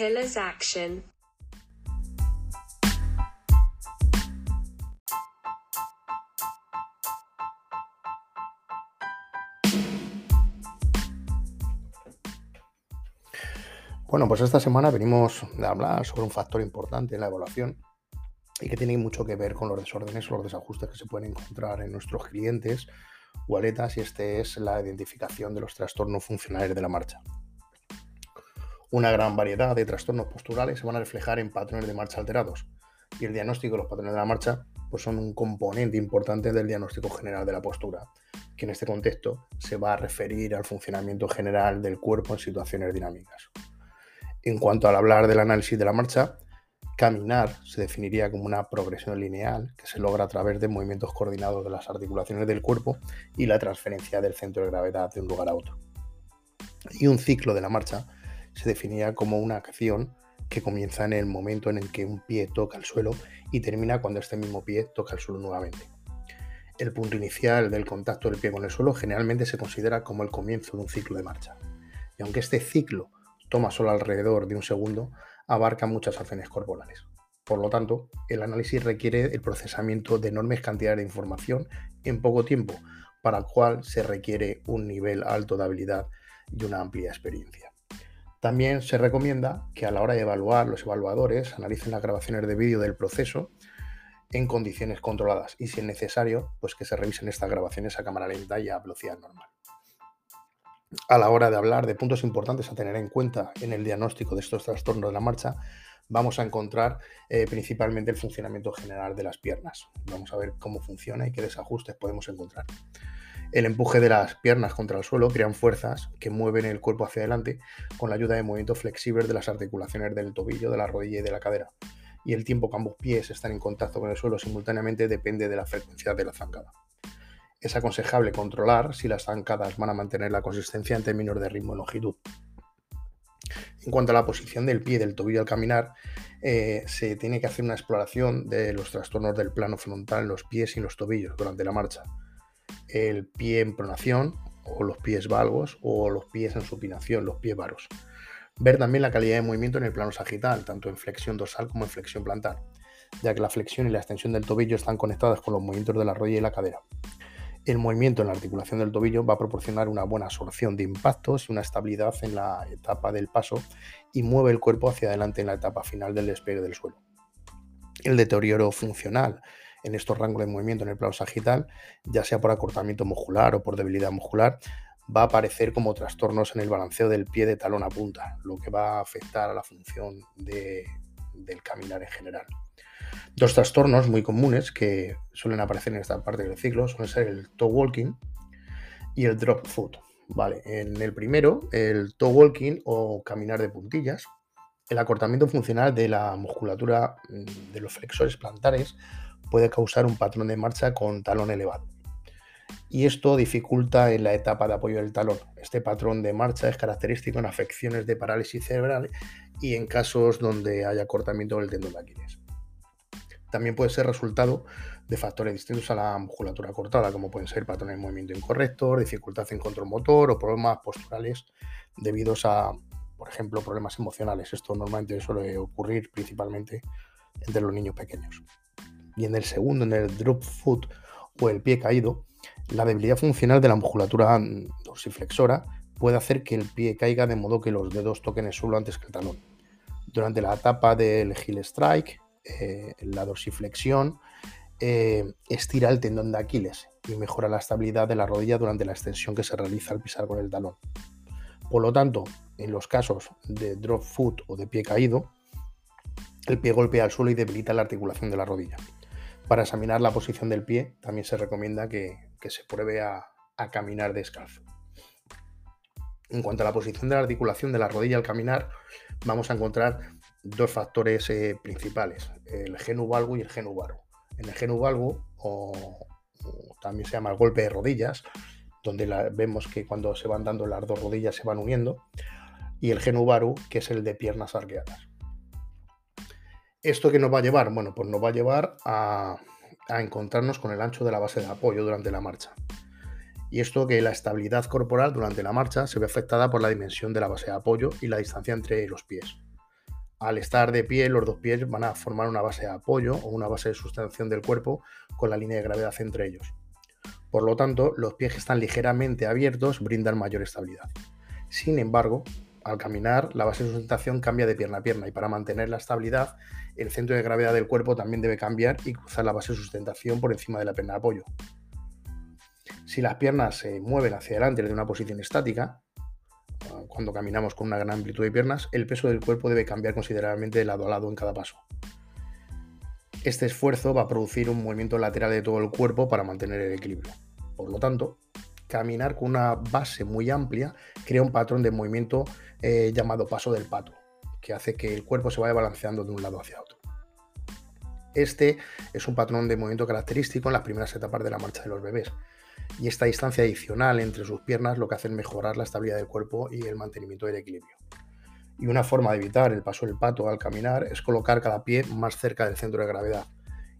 pillars action. Bueno, pues esta semana venimos a hablar sobre un factor importante en la evaluación y que tiene mucho que ver con los desórdenes o los desajustes que se pueden encontrar en nuestros clientes o y este es la identificación de los trastornos funcionales de la marcha. Una gran variedad de trastornos posturales se van a reflejar en patrones de marcha alterados y el diagnóstico de los patrones de la marcha pues son un componente importante del diagnóstico general de la postura, que en este contexto se va a referir al funcionamiento general del cuerpo en situaciones dinámicas. En cuanto al hablar del análisis de la marcha, caminar se definiría como una progresión lineal que se logra a través de movimientos coordinados de las articulaciones del cuerpo y la transferencia del centro de gravedad de un lugar a otro. Y un ciclo de la marcha se definía como una acción que comienza en el momento en el que un pie toca el suelo y termina cuando este mismo pie toca el suelo nuevamente. El punto inicial del contacto del pie con el suelo generalmente se considera como el comienzo de un ciclo de marcha. Y aunque este ciclo toma solo alrededor de un segundo, abarca muchas acciones corporales. Por lo tanto, el análisis requiere el procesamiento de enormes cantidades de información en poco tiempo, para el cual se requiere un nivel alto de habilidad y una amplia experiencia. También se recomienda que a la hora de evaluar, los evaluadores analicen las grabaciones de vídeo del proceso en condiciones controladas y si es necesario, pues que se revisen estas grabaciones a cámara lenta y a velocidad normal. A la hora de hablar de puntos importantes a tener en cuenta en el diagnóstico de estos trastornos de la marcha, vamos a encontrar eh, principalmente el funcionamiento general de las piernas. Vamos a ver cómo funciona y qué desajustes podemos encontrar. El empuje de las piernas contra el suelo crean fuerzas que mueven el cuerpo hacia adelante con la ayuda de movimientos flexibles de las articulaciones del tobillo, de la rodilla y de la cadera. Y el tiempo que ambos pies están en contacto con el suelo simultáneamente depende de la frecuencia de la zancada. Es aconsejable controlar si las zancadas van a mantener la consistencia en términos de ritmo y longitud. En cuanto a la posición del pie del tobillo al caminar, eh, se tiene que hacer una exploración de los trastornos del plano frontal en los pies y los tobillos durante la marcha el pie en pronación o los pies valgos o los pies en supinación, los pies varos. Ver también la calidad de movimiento en el plano sagital, tanto en flexión dorsal como en flexión plantar, ya que la flexión y la extensión del tobillo están conectadas con los movimientos de la rodilla y la cadera. El movimiento en la articulación del tobillo va a proporcionar una buena absorción de impactos y una estabilidad en la etapa del paso y mueve el cuerpo hacia adelante en la etapa final del despegue del suelo. El deterioro funcional en estos rangos de movimiento en el plano sagital, ya sea por acortamiento muscular o por debilidad muscular, va a aparecer como trastornos en el balanceo del pie de talón a punta, lo que va a afectar a la función del caminar en general. Dos trastornos muy comunes que suelen aparecer en esta parte del ciclo suelen ser el toe walking y el drop foot. Vale, en el primero, el toe walking o caminar de puntillas, el acortamiento funcional de la musculatura mm, de los flexores plantares puede causar un patrón de marcha con talón elevado. Y esto dificulta en la etapa de apoyo del talón. Este patrón de marcha es característico en afecciones de parálisis cerebral y en casos donde haya cortamiento del tendón de Aquiles. También puede ser resultado de factores distintos a la musculatura cortada, como pueden ser patrones de movimiento incorrectos, dificultad en control motor o problemas posturales debidos a, por ejemplo, problemas emocionales. Esto normalmente suele ocurrir principalmente entre los niños pequeños y en el segundo, en el drop foot o el pie caído, la debilidad funcional de la musculatura dorsiflexora puede hacer que el pie caiga de modo que los dedos toquen el suelo antes que el talón. Durante la etapa del heel strike, eh, la dorsiflexión eh, estira el tendón de Aquiles y mejora la estabilidad de la rodilla durante la extensión que se realiza al pisar con el talón. Por lo tanto, en los casos de drop foot o de pie caído, el pie golpea al suelo y debilita la articulación de la rodilla. Para examinar la posición del pie, también se recomienda que, se pruebe a, caminar descalzo. En cuanto a la posición de la articulación de la rodilla al caminar, vamos a encontrar dos factores eh, principales, el genu valgo y el genu varo. En el genu valgo, o, también se llama el golpe de rodillas, donde vemos que cuando se van dando las dos rodillas se van uniendo, y el genu varo, que es el de piernas arqueadas. ¿Esto qué nos va a llevar? Bueno, pues nos va a llevar a, encontrarnos con el ancho de la base de apoyo durante la marcha. Y esto que la estabilidad corporal durante la marcha se ve afectada por la dimensión de la base de apoyo y la distancia entre los pies. al estar de pie, los dos pies van a formar una base de apoyo o una base de sustentación del cuerpo con la línea de gravedad entre ellos. Por lo tanto, los pies que están ligeramente abiertos brindan mayor estabilidad. Sin embargo, al caminar, la base de sustentación cambia de pierna a pierna y para mantener la estabilidad, el centro de gravedad del cuerpo también debe cambiar y cruzar la base de sustentación por encima de la pierna de apoyo. Si las piernas se mueven hacia adelante desde una posición estática, cuando caminamos con una gran amplitud de piernas, el peso del cuerpo debe cambiar considerablemente de lado a lado en cada paso. Este esfuerzo va a producir un movimiento lateral de todo el cuerpo para mantener el equilibrio. Por lo tanto, caminar con una base muy amplia crea un patrón de movimiento eh, llamado paso del pato, que hace que el cuerpo se vaya balanceando de un lado hacia otro. Este es un patrón de movimiento característico en las primeras etapas de la marcha de los bebés, y esta distancia adicional entre sus piernas lo que hace es mejorar la estabilidad del cuerpo y el mantenimiento del equilibrio. Y una forma de evitar el paso del pato al caminar es colocar cada pie más cerca del centro de gravedad.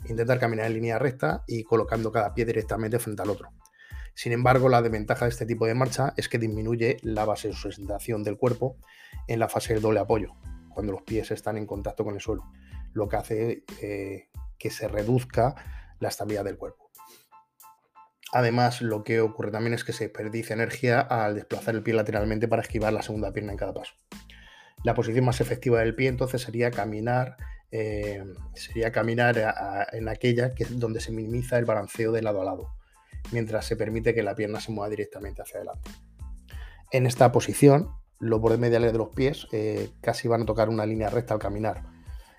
Intentar caminar en línea recta y colocando cada pie directamente frente al otro. Sin embargo, la desventaja de este tipo de marcha es que disminuye la base sustentación del cuerpo en la fase del doble apoyo, cuando los pies están en contacto con el suelo, lo que hace eh, que se reduzca la estabilidad del cuerpo. Además, lo que ocurre también es que se perdice energía al desplazar el pie lateralmente para esquivar la segunda pierna en cada paso. La posición más efectiva del pie entonces sería caminar, eh, sería caminar en aquella que donde se minimiza el balanceo de lado a lado, mientras se permite que la pierna se mueva directamente hacia adelante. En esta posición, los bordes mediales de los pies eh, casi van a tocar una línea recta al caminar,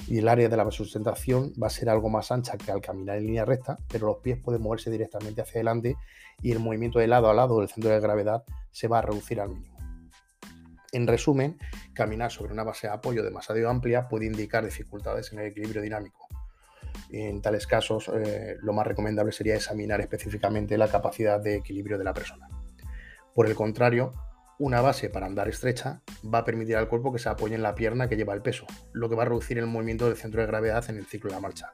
y el área de la sustentación va a ser algo más ancha que al caminar en línea recta, pero los pies pueden moverse directamente hacia adelante y el movimiento de lado a lado del centro de gravedad se va a reducir al mínimo. En resumen, caminar sobre una base de apoyo demasiado amplia puede indicar dificultades en el equilibrio dinámico. En tales casos, eh, lo más recomendable sería examinar específicamente la capacidad de equilibrio de la persona. Por el contrario, una base para andar estrecha va a permitir al cuerpo que se apoye en la pierna que lleva el peso, lo que va a reducir el movimiento del centro de gravedad en el ciclo de la marcha,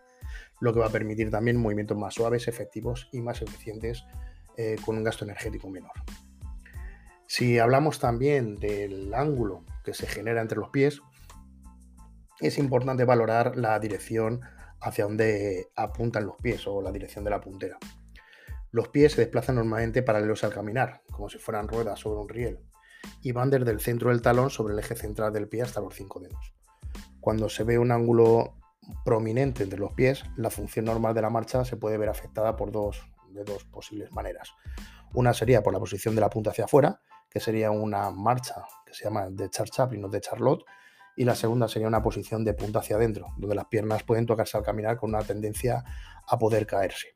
lo que va a permitir también movimientos más suaves, efectivos y más eficientes eh, con un gasto energético menor. Si hablamos también del ángulo que se genera entre los pies, es importante valorar la dirección hacia donde apuntan los pies o la dirección de la puntera. Los pies se desplazan normalmente paralelos al caminar, como si fueran ruedas sobre un riel y van desde el centro del talón sobre el eje central del pie hasta los cinco dedos. Cuando se ve un ángulo prominente entre los pies, la función normal de la marcha se puede ver afectada por dos, de dos posibles maneras. Una sería por la posición de la punta hacia afuera, que sería una marcha que se llama de Charles Chaplin o de Charlotte, y la segunda sería una posición de punta hacia adentro, donde las piernas pueden tocarse al caminar con una tendencia a poder caerse.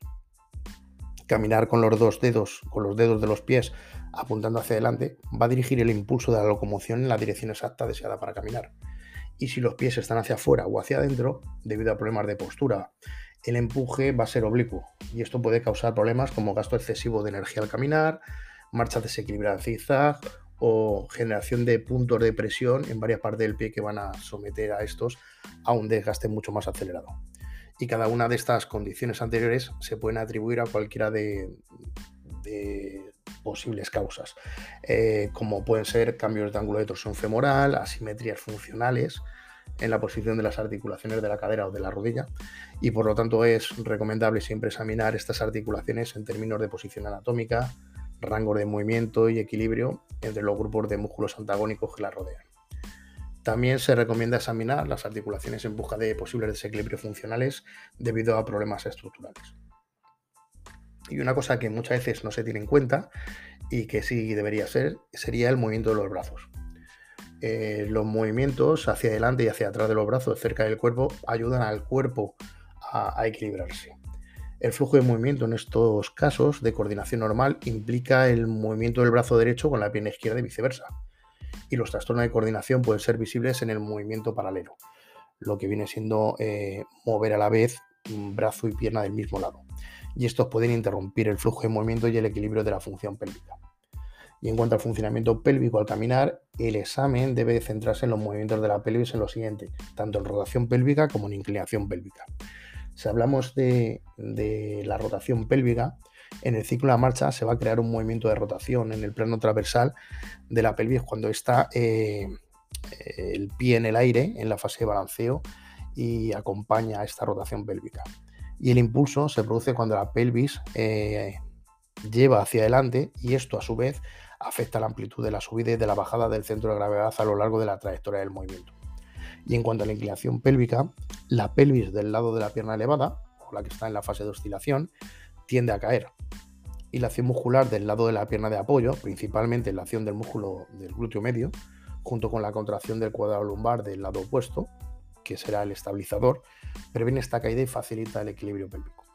Caminar con los dos dedos, con los dedos de los pies apuntando hacia adelante, va a dirigir el impulso de la locomoción en la dirección exacta deseada para caminar. Y si los pies están hacia afuera o hacia adentro, debido a problemas de postura, el empuje va a ser oblicuo y esto puede causar problemas como gasto excesivo de energía al caminar, marcha desequilibrada en zigzag o generación de puntos de presión en varias partes del pie que van a someter a estos a un desgaste mucho más acelerado. Y cada una de estas condiciones anteriores se pueden atribuir a cualquiera de, posibles causas, eh, como pueden ser cambios de ángulo de torsión femoral, asimetrías funcionales en la posición de las articulaciones de la cadera o de la rodilla, y por lo tanto es recomendable siempre examinar estas articulaciones en términos de posición anatómica, rango de movimiento y equilibrio entre los grupos de músculos antagónicos que la rodean. También se recomienda examinar las articulaciones en busca de posibles desequilibrios funcionales debido a problemas estructurales. Y una cosa que muchas veces no se tiene en cuenta y que sí debería ser, sería el movimiento de los brazos. Eh, los movimientos hacia adelante y hacia atrás de los brazos, cerca del cuerpo, ayudan al cuerpo a, equilibrarse. El flujo de movimiento en estos casos de coordinación normal implica el movimiento del brazo derecho con la pierna izquierda y viceversa. Y los trastornos de coordinación pueden ser visibles en el movimiento paralelo, lo que viene siendo eh, mover a la vez brazo y pierna del mismo lado y estos pueden interrumpir el flujo de movimiento y el equilibrio de la función pélvica. Y en cuanto al funcionamiento pélvico al caminar, el examen debe centrarse en los movimientos de la pelvis en lo siguiente, tanto en rotación pélvica como en inclinación pélvica. Si hablamos de, la rotación pélvica, en el ciclo de la marcha se va a crear un movimiento de rotación en el plano transversal de la pelvis cuando está eh, el pie en el aire en la fase de balanceo y acompaña a esta rotación pélvica. Y el impulso se produce cuando la pelvis eh, lleva hacia adelante y esto a su vez afecta la amplitud de la subida y de la bajada del centro de gravedad a lo largo de la trayectoria del movimiento. Y en cuanto a la inclinación pélvica, la pelvis del lado de la pierna elevada, o la que está en la fase de oscilación, tiende a caer. Y la acción muscular del lado de la pierna de apoyo, principalmente la acción del músculo del glúteo medio, junto con la contracción del cuadrado lumbar del lado opuesto, que será el estabilizador, previene esta caída y facilita el equilibrio pélvico.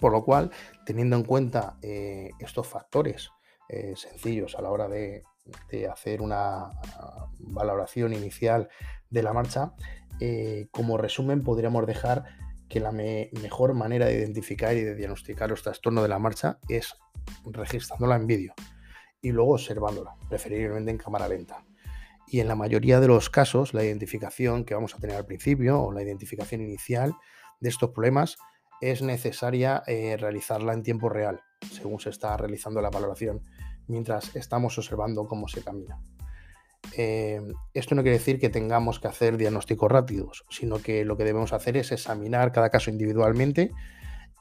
Por lo cual, teniendo en cuenta eh, estos factores eh, sencillos a la hora de, hacer una valoración inicial de la marcha, eh, como resumen podríamos dejar que la mejor manera de identificar y de diagnosticar los trastornos de la marcha es registrándola en vídeo y luego observándola, preferiblemente en cámara lenta. Y en la mayoría de los casos, la identificación que vamos a tener al principio o la identificación inicial de estos problemas es necesaria eh, realizarla en tiempo real, según se está realizando la valoración, mientras estamos observando cómo se camina. Eh, esto no quiere decir que tengamos que hacer diagnósticos rápidos, sino que lo que debemos hacer es examinar cada caso individualmente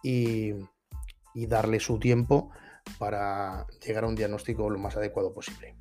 y, y darle su tiempo para llegar a un diagnóstico lo más adecuado posible.